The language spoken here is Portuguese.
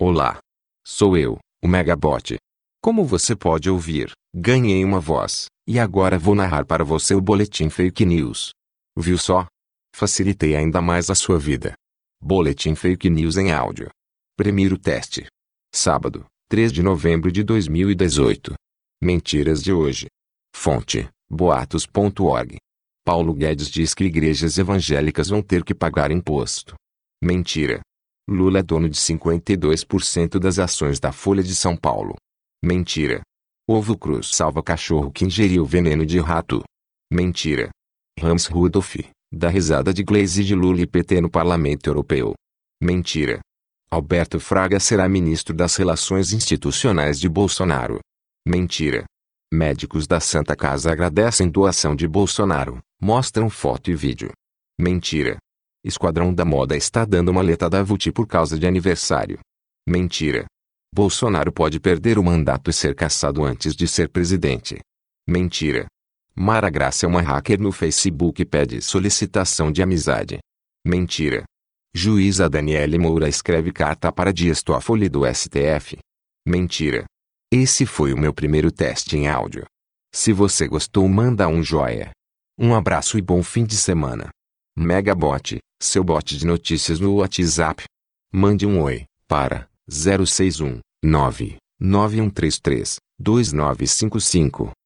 Olá. Sou eu, o Megabot. Como você pode ouvir, ganhei uma voz, e agora vou narrar para você o Boletim Fake News. Viu só? Facilitei ainda mais a sua vida. Boletim Fake News em áudio. Primeiro teste. Sábado, 3 de novembro de 2018. Mentiras de hoje. Fonte: boatos.org. Paulo Guedes diz que igrejas evangélicas vão ter que pagar imposto. Mentira. Lula é dono de 52% das ações da Folha de São Paulo. Mentira. Ovo Cruz salva cachorro que ingeriu veneno de rato. Mentira. Hans Rudolph, da risada de Glaze de Lula e PT no Parlamento Europeu. Mentira. Alberto Fraga será ministro das Relações Institucionais de Bolsonaro. Mentira. Médicos da Santa Casa agradecem doação de Bolsonaro, mostram foto e vídeo. Mentira. Esquadrão da Moda está dando uma letra da VUT por causa de aniversário. Mentira. Bolsonaro pode perder o mandato e ser caçado antes de ser presidente. Mentira. Mara Graça é uma hacker no Facebook e pede solicitação de amizade. Mentira. Juíza Daniele Moura escreve carta para Dias Toffoli do STF. Mentira. Esse foi o meu primeiro teste em áudio. Se você gostou, manda um joia. Um abraço e bom fim de semana. Megabot, seu bot de notícias no WhatsApp. Mande um oi para 061 99133 2955.